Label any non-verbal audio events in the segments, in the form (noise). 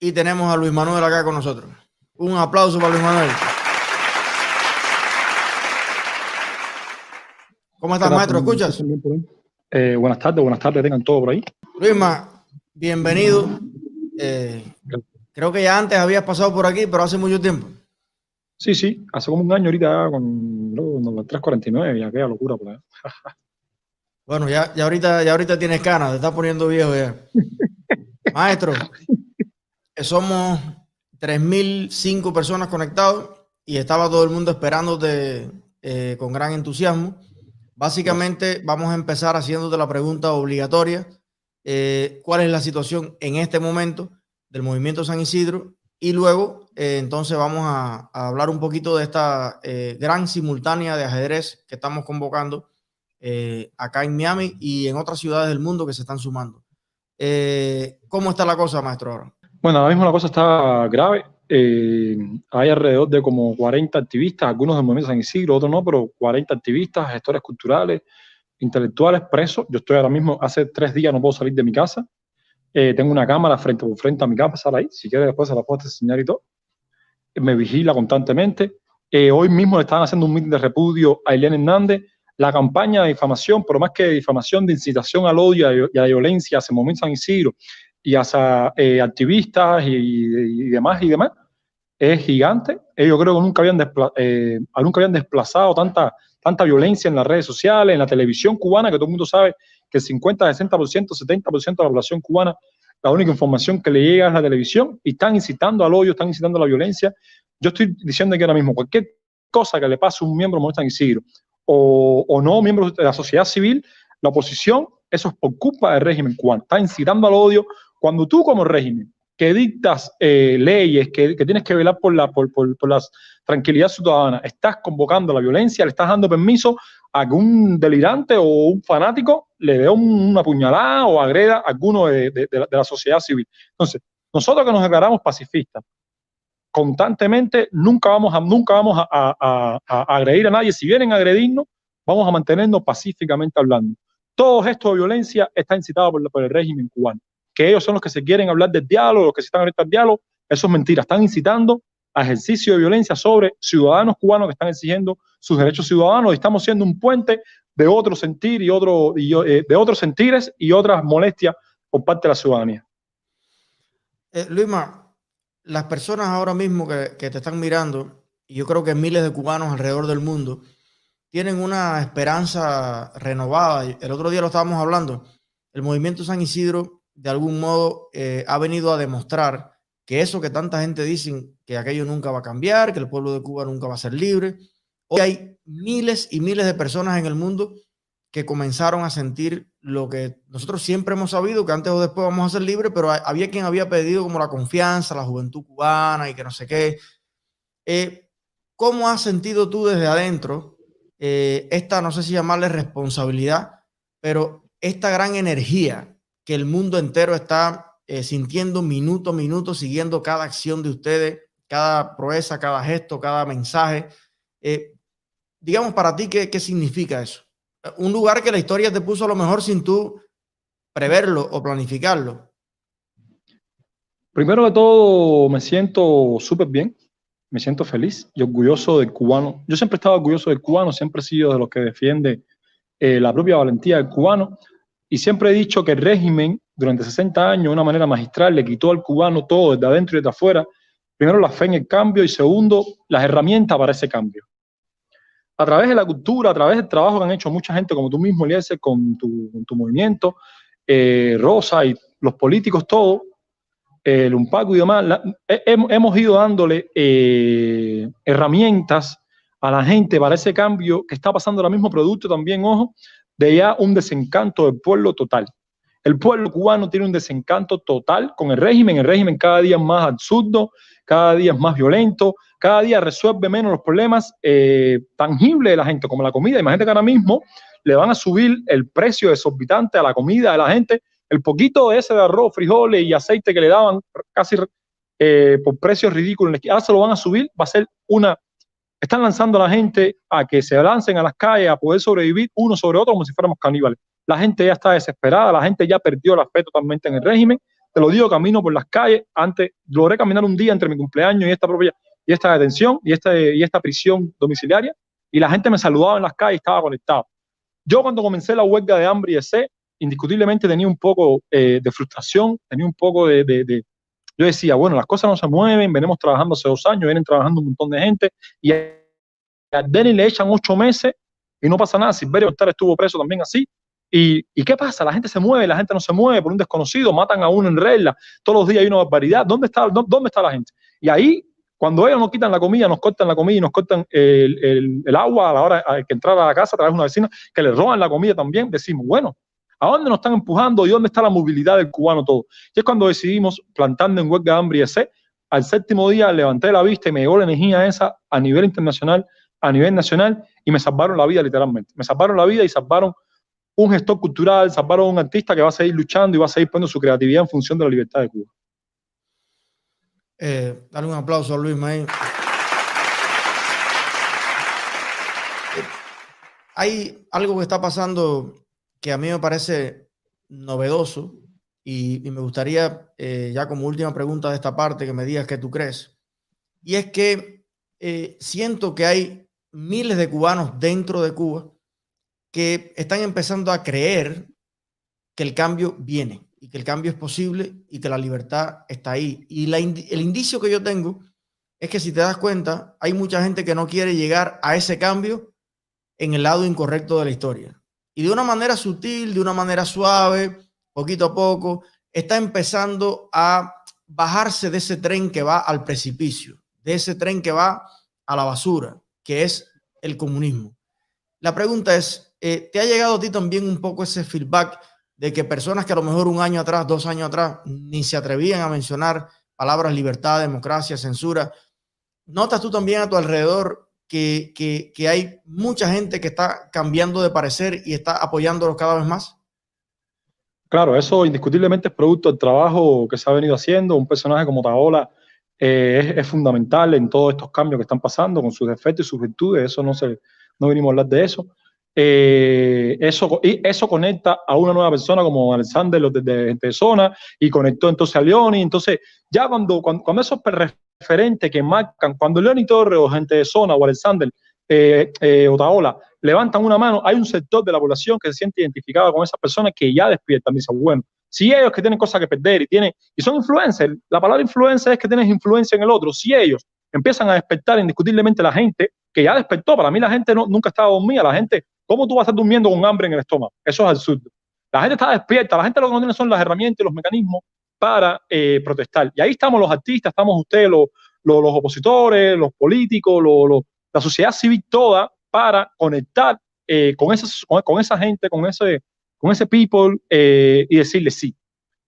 y tenemos a Luis Manuel acá con nosotros. Un aplauso para Luis Manuel. ¿Cómo estás, maestro? ¿Escuchas? Eh, buenas tardes, buenas tardes, tengan todo por ahí. Luisma, bienvenido. Eh, creo que ya antes habías pasado por aquí, pero hace mucho tiempo. Sí, sí, hace como un año ahorita con, los 349, ya queda locura por ahí. bueno, ya, ya, ahorita, ya ahorita tienes canas, te estás poniendo viejo ya. (laughs) Maestro, somos 3.005 personas conectados y estaba todo el mundo esperándote eh, con gran entusiasmo. Básicamente vamos a empezar haciéndote la pregunta obligatoria. Eh, ¿Cuál es la situación en este momento del movimiento San Isidro? Y luego, eh, entonces, vamos a, hablar un poquito de esta eh, gran simultánea de ajedrez que estamos convocando acá en Miami y en otras ciudades del mundo que se están sumando. ¿Cómo está la cosa, maestro? Ahora? Bueno, ahora mismo la cosa está grave. Eh, hay alrededor de como 40 activistas, algunos del movimiento San Isidro, otros no, pero 40 activistas, gestores culturales, intelectuales presos. Yo estoy ahora mismo, hace tres días no puedo salir de mi casa. Eh, tengo una cámara frente por frente a mi casa, ahí. Si quieres, después se la puedo enseñar y todo. Me vigila constantemente. Eh, hoy mismo le estaban haciendo un meeting de repudio a Eliane Hernández. La campaña de difamación, pero más que de difamación, de incitación al odio y a la violencia hacia el movimiento San Isidro y hacia activistas y, demás y demás, es gigante. Ellos creo que nunca habían, eh, nunca habían desplazado tanta, tanta violencia en las redes sociales, en la televisión cubana, que todo el mundo sabe que el 50, 60%, 70% de la población cubana, la única información que le llega es la televisión y están incitando al odio, están incitando a la violencia. Yo estoy diciendo que ahora mismo cualquier cosa que le pase a un miembro de San Isidro o, o no miembro de la sociedad civil, la oposición, eso es por culpa del régimen cubano. Está incitando al odio cuando tú como régimen que dictas eh, leyes, que, tienes que velar por la, por, por, la tranquilidad ciudadana, estás convocando la violencia, le estás dando permiso a que un delirante o un fanático le dé una puñalada o agreda a alguno de, la, sociedad civil. Entonces, nosotros que nos declaramos pacifistas, constantemente nunca vamos a, nunca vamos a, agredir a nadie. Si vienen a agredirnos, vamos a mantenernos pacíficamente hablando. Todo esto de violencia está incitado por, por el régimen cubano que ellos son los que se quieren hablar del diálogo, los que se están abiertos al diálogo, eso es mentira. Están incitando a ejercicio de violencia sobre ciudadanos cubanos que están exigiendo sus derechos ciudadanos y estamos siendo un puente de otro sentir y otro eh, de otros sentires y otras molestias por parte de la ciudadanía. Eh, Luisma, las personas ahora mismo que te están mirando, y yo creo que miles de cubanos alrededor del mundo, tienen una esperanza renovada. El otro día lo estábamos hablando. El movimiento San Isidro de algún modo eh, ha venido a demostrar que eso que tanta gente dice, que aquello nunca va a cambiar, que el pueblo de Cuba nunca va a ser libre. Hoy hay miles y miles de personas en el mundo que comenzaron a sentir lo que nosotros siempre hemos sabido, que antes o después vamos a ser libres, pero había quien había pedido como la confianza, la juventud cubana y que no sé qué. Eh, ¿Cómo has sentido tú desde adentro eh, esta, no sé si llamarle responsabilidad, pero esta gran energía que el mundo entero está eh, sintiendo minuto a minuto, siguiendo cada acción de ustedes, cada proeza, cada gesto, cada mensaje. Eh, digamos, para ti, ¿qué, ¿qué significa eso? Un lugar que la historia te puso a lo mejor sin tú preverlo o planificarlo. Primero de todo, me siento súper bien, me siento feliz y orgulloso del cubano. Yo siempre he estado orgulloso del cubano, siempre he sido de los que defiende eh, la propia valentía del cubano. Y siempre he dicho que el régimen, durante 60 años, de una manera magistral, le quitó al cubano todo, desde adentro y desde afuera. Primero, la fe en el cambio y segundo, las herramientas para ese cambio. A través de la cultura, a través del trabajo que han hecho mucha gente, como tú mismo, Eliezer, con tu, tu movimiento, eh, Rosa y los políticos, todo, el Umpaco y demás, hemos ido dándole eh, herramientas a la gente para ese cambio que está pasando ahora mismo, producto también, ojo, de ya un desencanto del pueblo total. El pueblo cubano tiene un desencanto total con el régimen, el régimen cada día es más absurdo, cada día es más violento, cada día resuelve menos los problemas eh, tangibles de la gente, como la comida. Imagínate que ahora mismo le van a subir el precio desorbitante a la comida de la gente, el poquito ese de arroz, frijoles y aceite que le daban casi eh, por precios ridículos, ahora se lo van a subir, va a ser una están lanzando a la gente a que se lancen a las calles a poder sobrevivir uno sobre otro como si fuéramos caníbales. La gente ya está desesperada, la gente ya perdió la fe totalmente en el régimen, te lo digo, camino por las calles, antes logré caminar un día entre mi cumpleaños y esta propia y esta detención y esta, y esta prisión domiciliaria y la gente me saludaba en las calles y estaba conectado. Yo cuando comencé la huelga de hambre y de sed, indiscutiblemente tenía un poco eh, de frustración, tenía un poco de, de, Yo decía, bueno, las cosas no se mueven, venimos trabajando hace dos años, vienen trabajando un montón de gente y a Denis le echan ocho meses y no pasa nada. Silverio Octar estuvo preso también así. ¿Y, ¿Y, qué pasa? La gente se mueve, la gente no se mueve por un desconocido, matan a uno en regla, todos los días hay una barbaridad. ¿Dónde está, dónde está la gente? Y ahí, cuando ellos nos quitan la comida, nos cortan la comida y nos cortan el, el, agua a la hora que entrar a la casa a través de una vecina, que le roban la comida también, decimos, bueno, ¿a dónde nos están empujando y dónde está la movilidad del cubano todo? Y es cuando decidimos, plantando en huelga hambre y ese, al séptimo día levanté la vista y me llegó la energía esa a nivel internacional a nivel nacional y me salvaron la vida literalmente. Me salvaron la vida y salvaron un gestor cultural, salvaron un artista que va a seguir luchando y va a seguir poniendo su creatividad en función de la libertad de Cuba. Eh, dale un aplauso a Luis May. Hay algo que está pasando que a mí me parece novedoso y, me gustaría, eh, ya como última pregunta de esta parte, que me digas qué tú crees. Y es que eh, siento que hay miles de cubanos dentro de Cuba que están empezando a creer que el cambio viene y que el cambio es posible y que la libertad está ahí. Y el indicio que yo tengo es que si te das cuenta, hay mucha gente que no quiere llegar a ese cambio en el lado incorrecto de la historia. Y de una manera sutil, de una manera suave, poquito a poco, está empezando a bajarse de ese tren que va al precipicio, de ese tren que va a la basura, que es el comunismo. La pregunta es, eh, ¿te ha llegado a ti también un poco ese feedback de que personas que a lo mejor un año atrás, dos años atrás, ni se atrevían a mencionar palabras libertad, democracia, censura, notas tú también a tu alrededor que, que, hay mucha gente que está cambiando de parecer y está apoyándolos cada vez más? Claro, eso indiscutiblemente es producto del trabajo que se ha venido haciendo. Un personaje como Taola eh, es, fundamental en todos estos cambios que están pasando, con sus defectos y sus virtudes, eso no, se, no venimos a hablar de eso. Eh, eso, y eso conecta a una nueva persona como Alexander de, de, zona y conectó entonces a Leoni. Entonces, ya cuando, cuando, esos referentes que marcan, cuando Leoni Torres o gente de zona o Alexander eh, eh, Otaola levantan una mano, hay un sector de la población que se siente identificado con esas personas que ya despiertan. Dice, bueno, si ellos que tienen cosas que perder y tienen, y son influencers, la palabra influencer es que tienes influencia en el otro. Si ellos empiezan a despertar indiscutiblemente la gente, que ya despertó, para mí la gente no, nunca estaba dormida, la gente, ¿cómo tú vas a estar durmiendo con hambre en el estómago? Eso es absurdo. La gente está despierta, la gente lo que no tiene son las herramientas y los mecanismos para eh, protestar. Y ahí estamos los artistas, estamos ustedes, los, los, opositores, los políticos, los, la sociedad civil toda, para conectar eh, con, esa gente, con ese, con ese people eh, y decirle sí.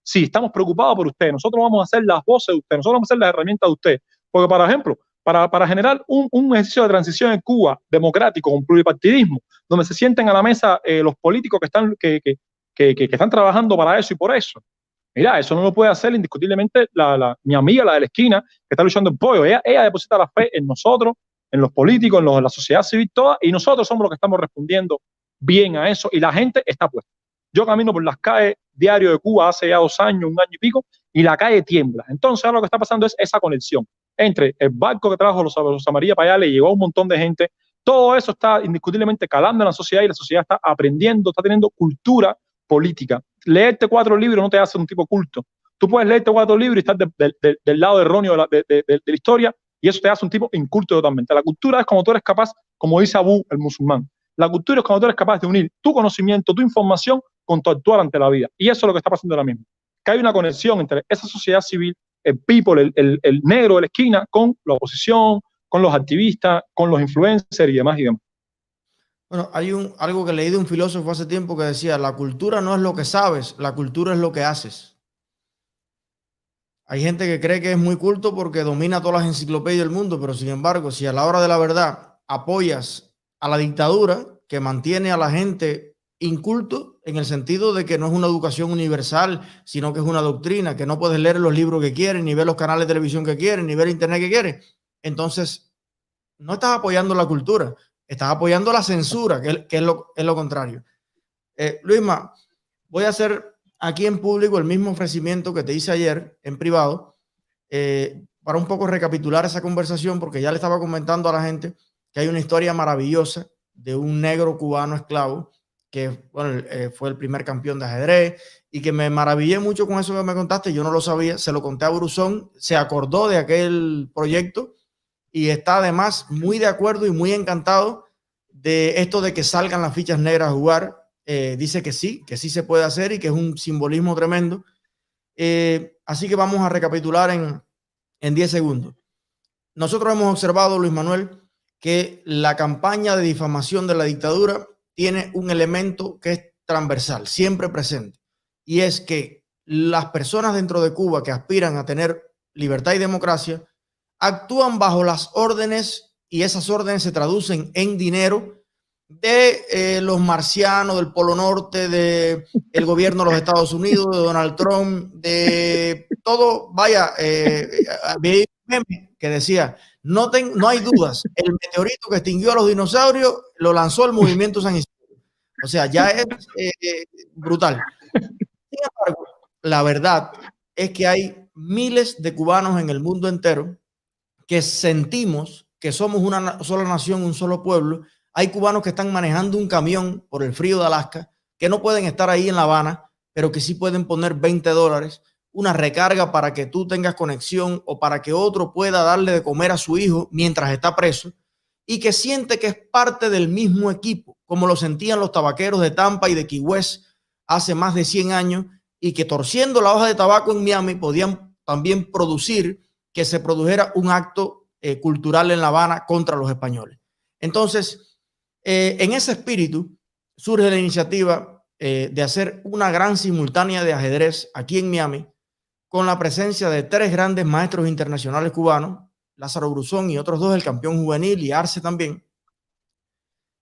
Sí, estamos preocupados por usted. Nosotros vamos a hacer las voces de usted. Nosotros vamos a hacer las herramientas de usted. Porque, por ejemplo, para, generar un, ejercicio de transición en Cuba democrático, con pluripartidismo, donde se sienten a la mesa eh, los políticos que están, que, están trabajando para eso y por eso. Mira, eso no lo puede hacer indiscutiblemente la, mi amiga, la de la esquina, que está luchando en pollo. Ella, deposita la fe en nosotros, en los políticos, en la sociedad civil toda, y nosotros somos los que estamos respondiendo bien a eso, y la gente está puesta. Yo camino por las calles diario de Cuba hace ya dos años, un año y pico, y la calle tiembla. Entonces ahora lo que está pasando es esa conexión entre el barco que trajo los, los Amarillas para allá, le llegó a un montón de gente. Todo eso está indiscutiblemente calando en la sociedad y la sociedad está aprendiendo, está teniendo cultura política. Leerte cuatro libros no te hace un tipo culto. Tú puedes leerte cuatro libros y estar del lado erróneo de la, de la historia y eso te hace un tipo inculto totalmente. La cultura es como tú eres capaz, como dice Abu, el musulmán. La cultura es cuando tú eres capaz de unir tu conocimiento, tu información con tu actuar ante la vida. Y eso es lo que está pasando ahora mismo. Que hay una conexión entre esa sociedad civil, el people, el, el, negro de la esquina, con la oposición, con los activistas, con los influencers y demás y demás. Bueno, hay un, algo que leí de un filósofo hace tiempo que decía, la cultura no es lo que sabes, la cultura es lo que haces. Hay gente que cree que es muy culto porque domina todas las enciclopedias del mundo, pero sin embargo, si a la hora de la verdad apoyas a la dictadura que mantiene a la gente inculto en el sentido de que no es una educación universal, sino que es una doctrina, que no puedes leer los libros que quieres, ni ver los canales de televisión que quieres, ni ver internet que quieres. Entonces, no estás apoyando la cultura, estás apoyando la censura, que, es, lo, es lo contrario. Eh, Luisma, voy a hacer aquí en público el mismo ofrecimiento que te hice ayer en privado, eh, para un poco recapitular esa conversación, porque ya le estaba comentando a la gente que hay una historia maravillosa de un negro cubano esclavo que bueno, eh, fue el primer campeón de ajedrez y que me maravillé mucho con eso que me contaste. Yo no lo sabía, se lo conté a Brusón, se acordó de aquel proyecto y está además muy de acuerdo y muy encantado de esto de que salgan las fichas negras a jugar. Eh, dice que sí, que sí se puede hacer y que es un simbolismo tremendo. Eh, así que vamos a recapitular en, en 10 segundos. Nosotros hemos observado, Luis Manuel, que la campaña de difamación de la dictadura tiene un elemento que es transversal, siempre presente, y es que las personas dentro de Cuba que aspiran a tener libertad y democracia actúan bajo las órdenes y esas órdenes se traducen en dinero de eh, los marcianos del Polo Norte, de el gobierno de los Estados Unidos, de Donald Trump, de todo, vaya, eh, que decía, no, no hay dudas, el meteorito que extinguió a los dinosaurios lo lanzó el movimiento San Isidro. O sea, ya es eh, brutal. Sin embargo, la verdad es que hay miles de cubanos en el mundo entero que sentimos que somos una sola nación, un solo pueblo. Hay cubanos que están manejando un camión por el frío de Alaska, que no pueden estar ahí en La Habana, pero que sí pueden poner 20 dólares una recarga para que tú tengas conexión o para que otro pueda darle de comer a su hijo mientras está preso y que siente que es parte del mismo equipo, como lo sentían los tabaqueros de Tampa y de Key West hace más de 100 años y que torciendo la hoja de tabaco en Miami podían también producir que se produjera un acto eh, cultural en La Habana contra los españoles. Entonces, eh, en ese espíritu surge la iniciativa eh, de hacer una gran simultánea de ajedrez aquí en Miami con la presencia de tres grandes maestros internacionales cubanos, Lázaro Bruzón y otros dos, el campeón juvenil y Arce también,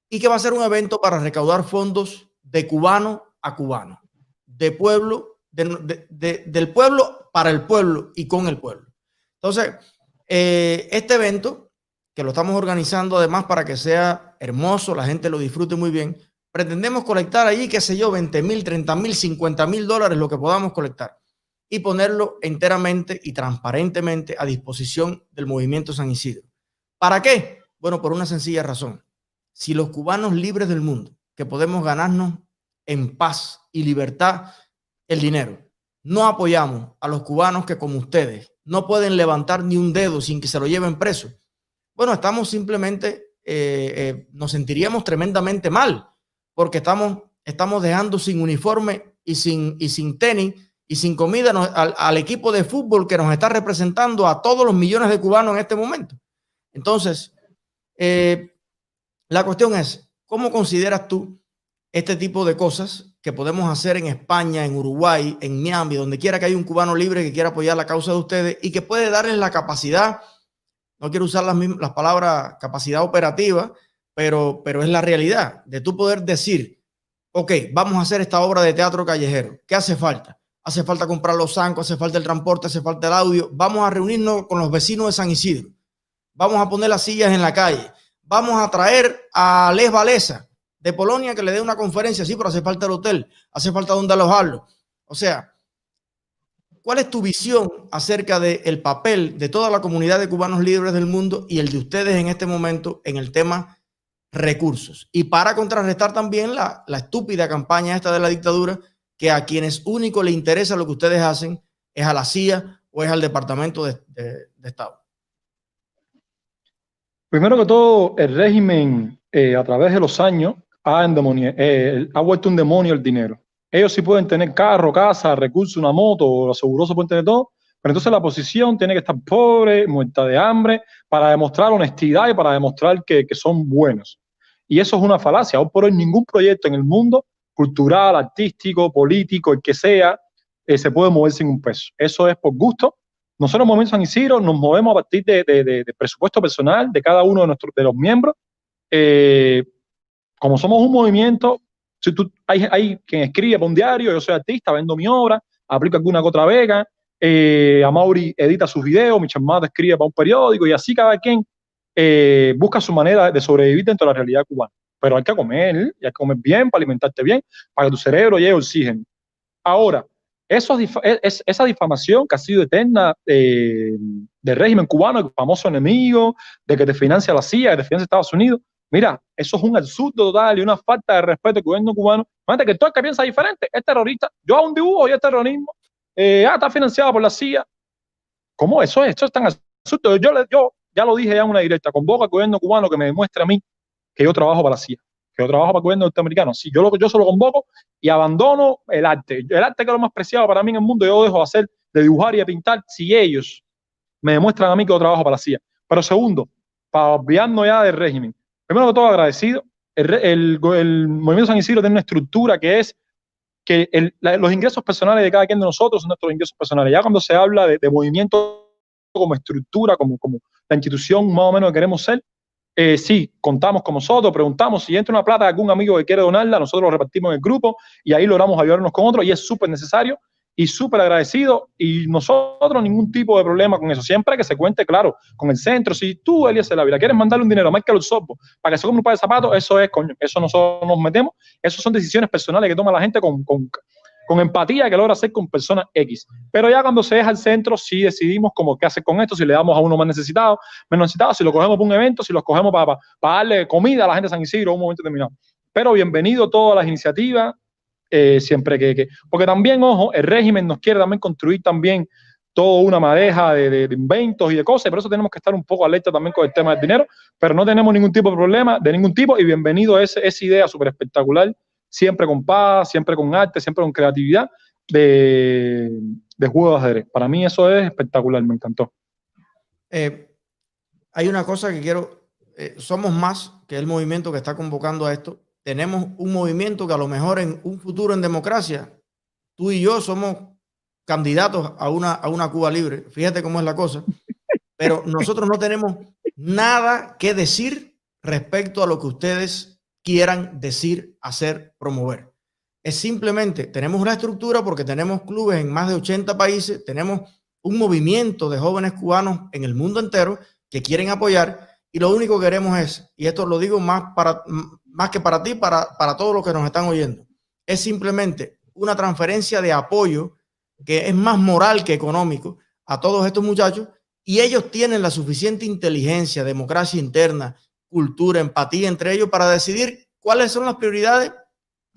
y que va a ser un evento para recaudar fondos de cubano a cubano, de pueblo, del pueblo para el pueblo y con el pueblo. Entonces, eh, este evento, que lo estamos organizando además para que sea hermoso, la gente lo disfrute muy bien, pretendemos colectar allí, qué sé yo, 20 mil, 30 mil, 50 mil dólares, lo que podamos colectar y ponerlo enteramente y transparentemente a disposición del movimiento San Isidro. ¿Para qué? Bueno, por una sencilla razón. Si los cubanos libres del mundo, que podemos ganarnos en paz y libertad el dinero, no apoyamos a los cubanos que como ustedes no pueden levantar ni un dedo sin que se lo lleven preso, bueno, estamos simplemente, eh, eh, nos sentiríamos tremendamente mal, porque estamos, estamos dejando sin uniforme y sin, y sin tenis y sin comida al, equipo de fútbol que nos está representando a todos los millones de cubanos en este momento. Entonces, eh, la cuestión es, ¿cómo consideras tú este tipo de cosas que podemos hacer en España, en Uruguay, en Miami, donde quiera que haya un cubano libre que quiera apoyar la causa de ustedes y que puede darles la capacidad, no quiero usar las, las palabras capacidad operativa, pero, pero es la realidad de tú poder decir, ok, vamos a hacer esta obra de teatro callejero, ¿qué hace falta? Hace falta comprar los zancos, hace falta el transporte, hace falta el audio. Vamos a reunirnos con los vecinos de San Isidro. Vamos a poner las sillas en la calle. Vamos a traer a Les Valesa de Polonia que le dé una conferencia. Sí, pero hace falta el hotel, hace falta donde alojarlo. O sea, ¿cuál es tu visión acerca del papel de toda la comunidad de cubanos libres del mundo y el de ustedes en este momento en el tema recursos? Y para contrarrestar también la, la estúpida campaña esta de la dictadura que a quienes único le interesa lo que ustedes hacen es a la CIA o es al Departamento de, Estado? Primero que todo, el régimen eh, a través de los años ha, eh, ha vuelto un demonio el dinero. Ellos sí pueden tener carro, casa, recursos, una moto, los asegurosos pueden tener todo, pero entonces la oposición tiene que estar pobre, muerta de hambre, para demostrar honestidad y para demostrar que, que son buenos. Y eso es una falacia. Aún por hoy ningún proyecto en el mundo cultural, artístico, político, el que sea, eh, se puede mover sin un peso. Eso es por gusto. Nosotros en San Isidro, nos movemos a partir de, presupuesto personal de cada uno de, nuestros, de los miembros. Eh, como somos un movimiento, si hay, hay quien escribe para un diario, yo soy artista, vendo mi obra, aplico alguna que otra vega, eh, Mauri edita sus videos, mi chamada escribe para un periódico y así cada quien eh, busca su manera de sobrevivir dentro de la realidad cubana pero hay que comer, y hay que comer bien para alimentarte bien, para que tu cerebro llegue oxígeno. Ahora, eso, es, esa difamación que ha sido eterna eh, del régimen cubano, el famoso enemigo, de que te financia la CIA, que te financia Estados Unidos, mira, eso es un absurdo total y una falta de respeto al gobierno cubano. Imagínate que todo el que piensa diferente es terrorista. Yo hago un dibujo y es terrorismo. Eh, ah, está financiado por la CIA. ¿Cómo eso es? Eso es tan absurdo. Yo, ya lo dije ya en una directa, convoco al gobierno cubano que me demuestre a mí que yo trabajo para la CIA que yo trabajo para el gobierno norteamericano. Sí, yo, lo, yo solo convoco y abandono el arte. El arte que es lo más preciado para mí en el mundo, yo dejo de hacer, de dibujar y de pintar si ellos me demuestran a mí que yo trabajo para la CIA. Pero segundo, para olvidarnos ya del régimen. Primero que todo, agradecido. El, el, movimiento San Isidro tiene una estructura que es que los ingresos personales de cada quien de nosotros son nuestros ingresos personales. Ya cuando se habla de, de movimiento como estructura, como, como la institución más o menos que queremos ser, eh, sí, contamos con nosotros, preguntamos si entra una plata de algún amigo que quiere donarla, nosotros lo repartimos en el grupo y ahí logramos ayudarnos con otros y es súper necesario y súper agradecido y nosotros ningún tipo de problema con eso. Siempre que se cuente claro con el centro. Si tú, Elías Ávila, quieres mandarle un dinero a los Sopo para que se compre un par de zapatos, eso es, coño, eso nosotros nos metemos. Esas son decisiones personales que toma la gente con, con, con empatía que logra hacer con personas X. Pero ya cuando se deja el centro, sí decidimos como qué hacer con esto, si le damos a uno más necesitado, menos necesitado, si lo cogemos para un evento, si lo cogemos para, para, darle comida a la gente de San Isidro en un momento determinado. Pero bienvenido todas las iniciativas, eh, siempre que, que, Porque también, ojo, el régimen nos quiere también construir también toda una madeja de, de, inventos y de cosas, y por eso tenemos que estar un poco alerta también con el tema del dinero, pero no tenemos ningún tipo de problema, de ningún tipo, y bienvenido a esa idea súper espectacular siempre con paz, siempre con arte, siempre con creatividad de, de juego de ajedrez. Para mí eso es espectacular, me encantó. Eh, hay una cosa que quiero, eh, somos más que el movimiento que está convocando a esto. Tenemos un movimiento que a lo mejor en un futuro en democracia, tú y yo somos candidatos a una, a una Cuba libre. Fíjate cómo es la cosa. Pero nosotros no tenemos nada que decir respecto a lo que ustedes quieran decir, hacer, promover. Es simplemente, tenemos una estructura porque tenemos clubes en más de 80 países, tenemos un movimiento de jóvenes cubanos en el mundo entero que quieren apoyar y lo único que queremos es, y esto lo digo más, para, más que para ti, para, para todos los que nos están oyendo, es simplemente una transferencia de apoyo que es más moral que económico a todos estos muchachos y ellos tienen la suficiente inteligencia, democracia interna cultura, empatía entre ellos para decidir cuáles son las prioridades,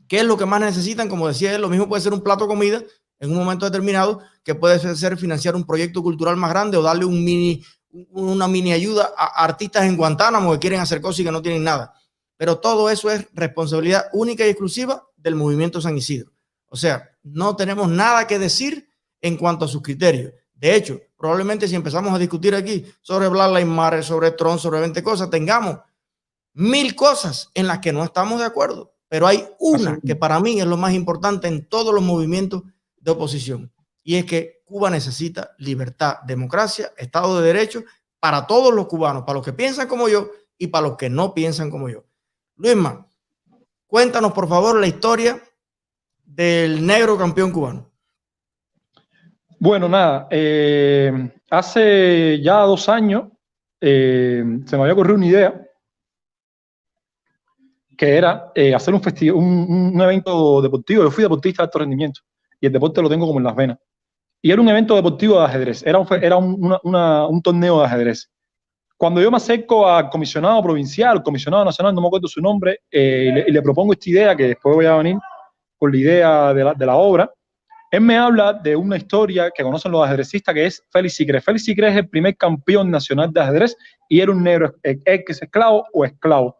qué es lo que más necesitan. Como decía lo mismo puede ser un plato de comida en un momento determinado, que puede ser financiar un proyecto cultural más grande o darle un mini, una mini ayuda a artistas en Guantánamo que quieren hacer cosas y que no tienen nada. Pero todo eso es responsabilidad única y exclusiva del movimiento San Isidro. O sea, no tenemos nada que decir en cuanto a sus criterios. De hecho, probablemente si empezamos a discutir aquí sobre Black Lives sobre Tron, sobre 20 cosas, tengamos mil cosas en las que no estamos de acuerdo. Pero hay una que para mí es lo más importante en todos los movimientos de oposición. Y es que Cuba necesita libertad, democracia, Estado de Derecho para todos los cubanos, para los que piensan como yo y para los que no piensan como yo. Luisma, cuéntanos por favor la historia del negro campeón cubano. Bueno, nada, eh, hace ya dos años eh, se me había ocurrido una idea que era eh, hacer un, evento deportivo. Yo fui deportista de alto rendimiento y el deporte lo tengo como en las venas. Y era un evento deportivo de ajedrez, era un, era un torneo de ajedrez. Cuando yo me acerco al comisionado provincial, comisionado nacional, no me acuerdo su nombre, y le, propongo esta idea, que después voy a venir con la idea de la obra, él me habla de una historia que conocen los ajedrecistas que es Félix Sicré. Félix es el primer campeón nacional de ajedrez y era un negro ex esclavo o esclavo.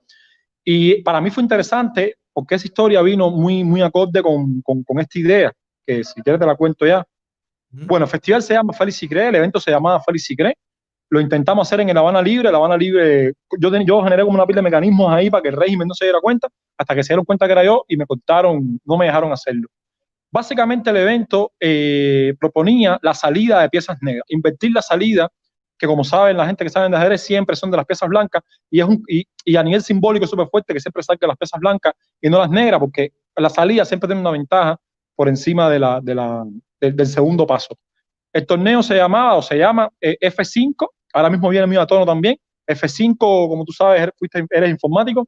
Y para mí fue interesante porque esa historia vino muy, muy acorde con, con, con esta idea, que si quieres te la cuento ya. Bueno, el festival se llama Félix Sicré, el evento se llamaba Félix Sicré. Lo intentamos hacer en el Habana Libre. La Habana Libre, yo, yo generé como una pila de mecanismos ahí para que el régimen no se diera cuenta, hasta que se dieron cuenta que era yo y me cortaron, no me dejaron hacerlo. Básicamente el evento eh, proponía la salida de piezas negras, invertir la salida, que como saben la gente que sabe de ajedrez siempre son de las piezas blancas, y, es un, y, a nivel simbólico es súper fuerte que siempre salga las piezas blancas y no las negras, porque la salida siempre tiene una ventaja por encima de la, de la, de, del segundo paso. El torneo se llamaba o se llama eh, F5, ahora mismo viene mío a tono también. F5, como tú sabes, eres informático,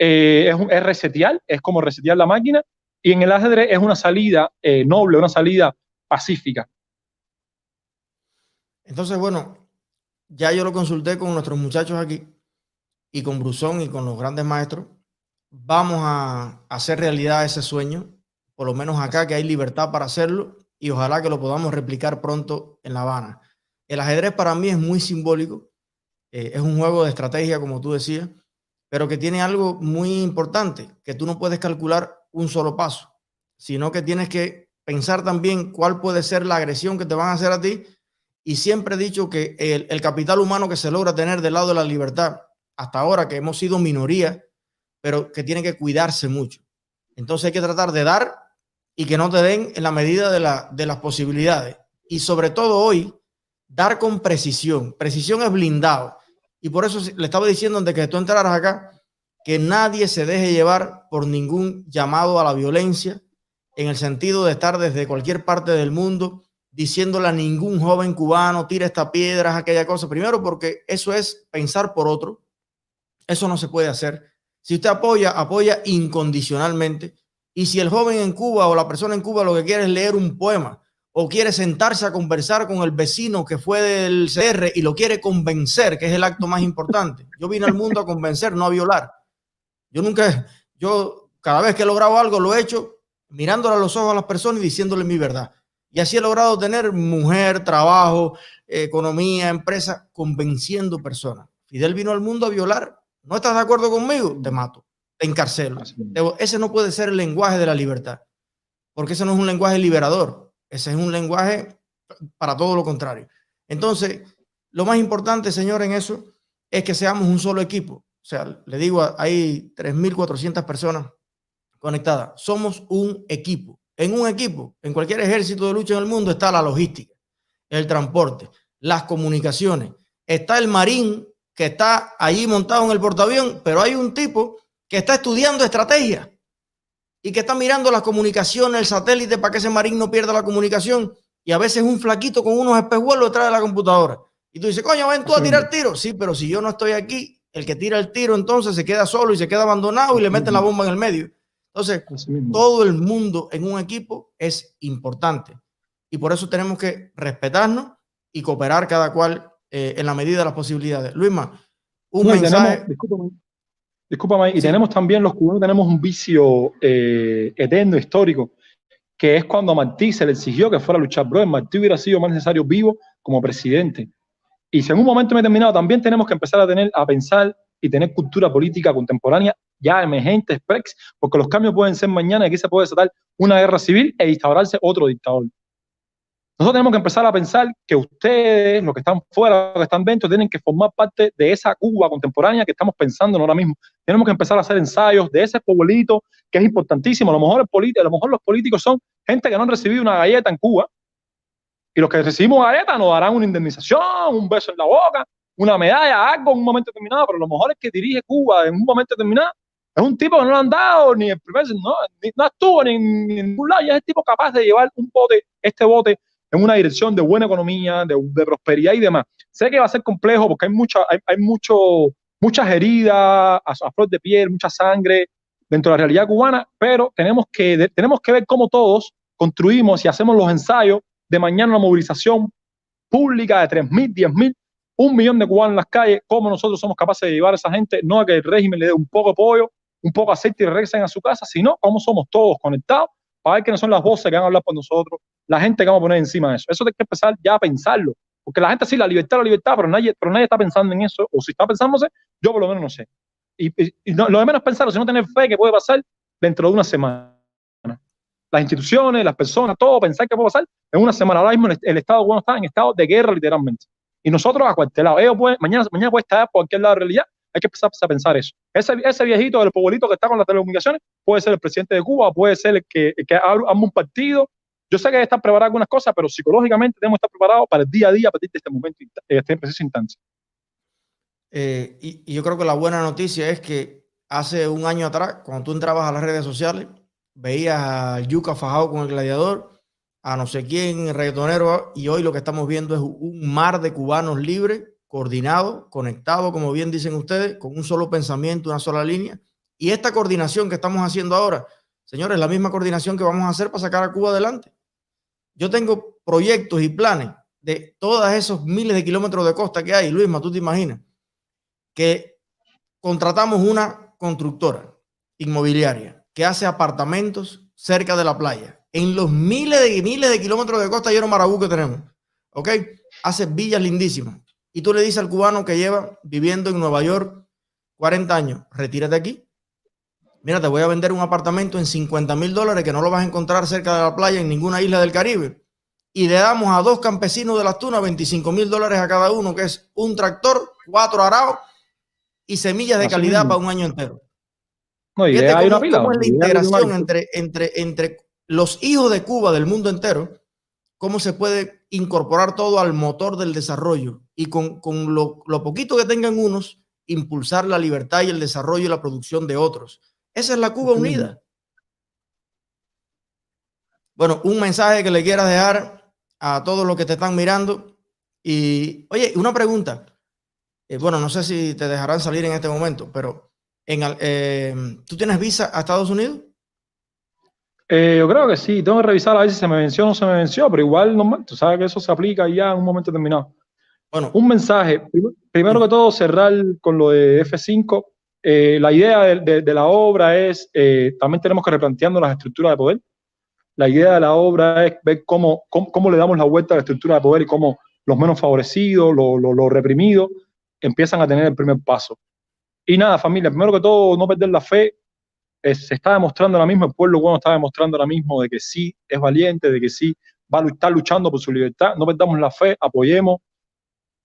eh, es, un, es resetear, es como resetear la máquina Y en el ajedrez es una salida eh, noble, una salida pacífica. Entonces, bueno, ya yo lo consulté con nuestros muchachos aquí y con Brusón y con los grandes maestros. Vamos a hacer realidad ese sueño, por lo menos acá que hay libertad para hacerlo y ojalá que lo podamos replicar pronto en La Habana. El ajedrez para mí es muy simbólico, eh, es un juego de estrategia, como tú decías, pero que tiene algo muy importante, que tú no puedes calcular un solo paso, sino que tienes que pensar también cuál puede ser la agresión que te van a hacer a ti. Y siempre he dicho que el, capital humano que se logra tener del lado de la libertad, hasta ahora que hemos sido minoría, pero que tiene que cuidarse mucho. Entonces hay que tratar de dar y que no te den en la medida de, de las posibilidades. Y sobre todo hoy, dar con precisión. Precisión es blindado. Y por eso le estaba diciendo antes que tú entraras acá, que nadie se deje llevar por ningún llamado a la violencia, en el sentido de estar desde cualquier parte del mundo diciéndole a ningún joven cubano, tira esta piedra, aquella cosa. Primero porque eso es pensar por otro. Eso no se puede hacer. Si usted apoya, apoya incondicionalmente. Y si el joven en Cuba o la persona en Cuba lo que quiere es leer un poema o quiere sentarse a conversar con el vecino que fue del CR y lo quiere convencer, que es el acto más importante. Yo vine al mundo a convencer, no a violar. Yo nunca, yo cada vez que he logrado algo lo he hecho mirándole a los ojos a las personas y diciéndole mi verdad. Y así he logrado tener mujer, trabajo, economía, empresa, convenciendo personas. Fidel vino al mundo a violar. ¿No estás de acuerdo conmigo? Te mato, te encarcelo. Ese no puede ser el lenguaje de la libertad, porque ese no es un lenguaje liberador. Ese es un lenguaje para todo lo contrario. Entonces, lo más importante, señor, en eso es que seamos un solo equipo. O sea, le digo, hay 3.400 personas conectadas. Somos un equipo. En un equipo, en cualquier ejército de lucha en el mundo está la logística, el transporte, las comunicaciones. Está el marín que está allí montado en el portaavión, pero hay un tipo que está estudiando estrategia y que está mirando las comunicaciones, el satélite para que ese marín no pierda la comunicación. Y a veces un flaquito con unos espejuelos detrás de la computadora. Y tú dices, coño, ven tú a tirar tiro. Sí, pero si yo no estoy aquí, el que tira el tiro entonces se queda solo y se queda abandonado y le meten la bomba en el medio. Entonces, todo el mundo en un equipo es importante y por eso tenemos que respetarnos y cooperar cada cual eh, en la medida de las posibilidades. Luisma, un mensaje. discúlpame, y tenemos también, los cubanos tenemos un vicio eh, eterno, histórico, que es cuando a Martí se le exigió que fuera a luchar. Bro, Martí hubiera sido más necesario vivo como presidente. Y si en un momento determinado también tenemos que empezar a tener, a pensar y tener cultura política contemporánea ya emergente, porque los cambios pueden ser mañana y aquí se puede desatar una guerra civil e instaurarse otro dictador. Nosotros tenemos que empezar a pensar que ustedes, los que están fuera, los que están dentro, tienen que formar parte de esa Cuba contemporánea que estamos pensando ahora mismo. Tenemos que empezar a hacer ensayos de ese pueblito que es importantísimo. A lo mejor, a lo mejor los políticos son gente que no han recibido una galleta en Cuba y los que recibimos galletas nos darán una indemnización, un beso en la boca, una medalla, algo en un momento determinado, pero lo mejor es que dirige Cuba en un momento determinado es un tipo que no lo han dado ni el primer, no, no estuvo ni en, ningún lado, y es el tipo capaz de llevar un bote, este bote, en una dirección de buena economía, de, prosperidad y demás. Sé que va a ser complejo porque hay, mucha, hay, mucho, muchas heridas a, flor de piel, mucha sangre dentro de la realidad cubana, pero tenemos que, tenemos que ver cómo todos construimos y hacemos los ensayos de mañana una movilización pública de 3.000, 10.000, un millón de cubanos en las calles, cómo nosotros somos capaces de llevar a esa gente, no a que el régimen le dé un poco de apoyo, un poco de aceite y regresen a su casa, sino cómo somos todos conectados para ver no son las voces que van a hablar por nosotros, la gente que vamos a poner encima de eso. Eso hay que empezar ya a pensarlo, porque la gente sí, la libertad, la libertad, pero nadie, pero nadie está pensando en eso, o si está pensándose, yo por lo menos no sé. Y, lo de menos pensarlo, sino tener fe que puede pasar dentro de una semana. Las instituciones, las personas, todo pensar que puede pasar en una semana. Ahora mismo el, Estado bueno está en estado de guerra literalmente. Y nosotros acuartelados. Ellos pueden, mañana, mañana puede estar por cualquier lado de la realidad hay que empezar a pensar eso. Ese, viejito del pueblito que está con las telecomunicaciones puede ser el presidente de Cuba, puede ser el que, el que un partido. Yo sé que están preparados algunas cosas, pero psicológicamente tenemos que estar preparados para el día a día a partir de este momento, de este preciso instante. Eh, y, yo creo que la buena noticia es que hace un año atrás, cuando tú entrabas a las redes sociales, veías a Yuca fajado con el gladiador, a no sé quién, reggaetonero, y hoy lo que estamos viendo es un mar de cubanos libres coordinado, conectado, como bien dicen ustedes, con un solo pensamiento, una sola línea. Y esta coordinación que estamos haciendo ahora, Señores, la misma coordinación que vamos a hacer para sacar a Cuba adelante. Yo tengo proyectos y planes de todos esos miles de kilómetros de costa que hay. Luisma, tú te imaginas que contratamos una constructora inmobiliaria que hace apartamentos cerca de la playa, en los miles de miles de kilómetros de costa lleno Marabú que tenemos. ¿Ok? Hace villas lindísimas. Y tú le dices al cubano que lleva viviendo en Nueva York 40 años, retírate aquí. Mira, te voy a vender un apartamento en 50 mil dólares que no lo vas a encontrar cerca de la playa en ninguna isla del Caribe. Y le damos a dos campesinos de las tunas 25 mil dólares a cada uno, que es un tractor, cuatro araos y semillas de calidad para un año entero. No, y hay una pila, la integración entre, entre, entre los hijos de Cuba del mundo entero, cómo se puede incorporar todo al motor del desarrollo y con, con lo, lo, poquito que tengan unos, impulsar la libertad y el desarrollo y la producción de otros. Esa es la Cuba unida. Bueno, un mensaje que le quieras dejar a todos los que te están mirando. Y, oye, una pregunta. Eh, bueno, no sé si te dejarán salir en este momento, pero en, eh, ¿tú tienes visa a Estados Unidos? Eh, yo creo que sí, tengo que revisar a ver si se me venció o no se me venció, pero igual no, tú sabes que eso se aplica ya en un momento determinado. Bueno, un mensaje. Primero que todo, cerrar con lo de F5. Eh, la idea de, la obra es, eh, también tenemos que replanteando las estructuras de poder. La idea de la obra es ver cómo, cómo, le damos la vuelta a la estructura de poder y cómo los menos favorecidos, los, los, reprimidos, empiezan a tener el primer paso. Y nada, familia, primero que todo, no perder la fe. se está demostrando ahora mismo, el pueblo bueno está demostrando ahora mismo de que sí es valiente, de que sí va a estar luchando por su libertad. No perdamos la fe, apoyemos,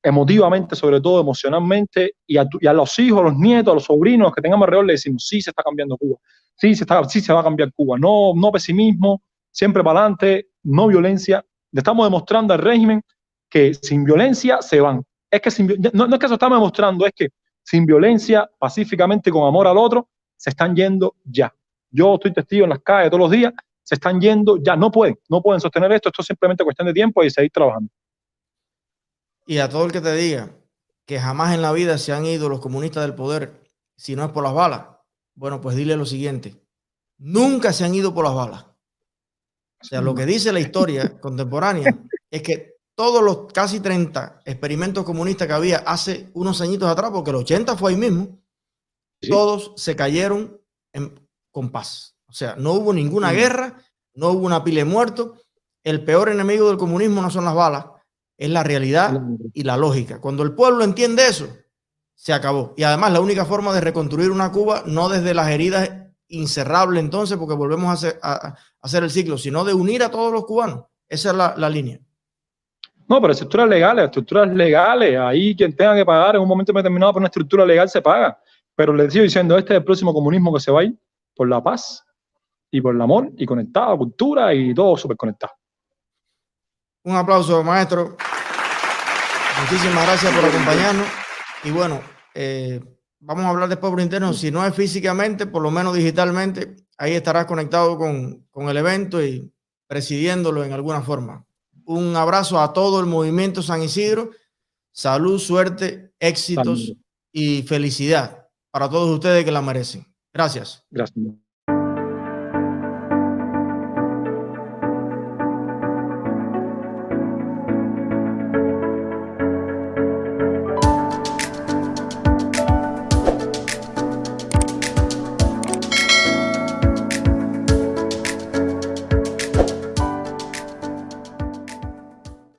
emotivamente, sobre todo emocionalmente, y a, los hijos, a los nietos, a los sobrinos que tengamos alrededor, le decimos, sí se está cambiando Cuba, sí se, está, sí se va a cambiar Cuba, no, no pesimismo, siempre para adelante, no violencia. Le estamos demostrando al régimen que sin violencia se van. Es que no, es que eso estamos demostrando, es que sin violencia, pacíficamente, con amor al otro, se están yendo ya. Yo estoy testigo en las calles todos los días, se están yendo ya, no pueden, no pueden sostener esto, esto es simplemente cuestión de tiempo y seguir trabajando. Y a todo el que te diga que jamás en la vida se han ido los comunistas del poder si no es por las balas, bueno, pues dile lo siguiente, nunca se han ido por las balas. O sea, lo que dice la historia contemporánea es que todos los casi 30 experimentos comunistas que había hace unos añitos atrás, porque el 80 fue ahí mismo, todos se cayeron en, con paz. O sea, no hubo ninguna guerra, no hubo una pila de muertos. El peor enemigo del comunismo no son las balas, es la realidad y la lógica. Cuando el pueblo entiende eso, se acabó. Y además la única forma de reconstruir una Cuba, no desde las heridas incerrables entonces, porque volvemos a hacer, a, hacer, el ciclo, sino de unir a todos los cubanos. Esa es la, la línea. No, pero estructuras legales, estructuras legales, ahí quien tenga que pagar en un momento determinado por una estructura legal se paga. Pero les sigo diciendo, este es el próximo comunismo que se va a ir por la paz y por el amor y conectado, cultura y todo súper conectado. Un aplauso, maestro. Muchísimas gracias por acompañarnos. Y bueno, eh, vamos a hablar después por interno. Si no es físicamente, por lo menos digitalmente, ahí estarás conectado con, con el evento y presidiéndolo en alguna forma. Un abrazo a todo el movimiento San Isidro. Salud, suerte, éxitos y felicidad para todos ustedes que la merecen. Gracias. Gracias.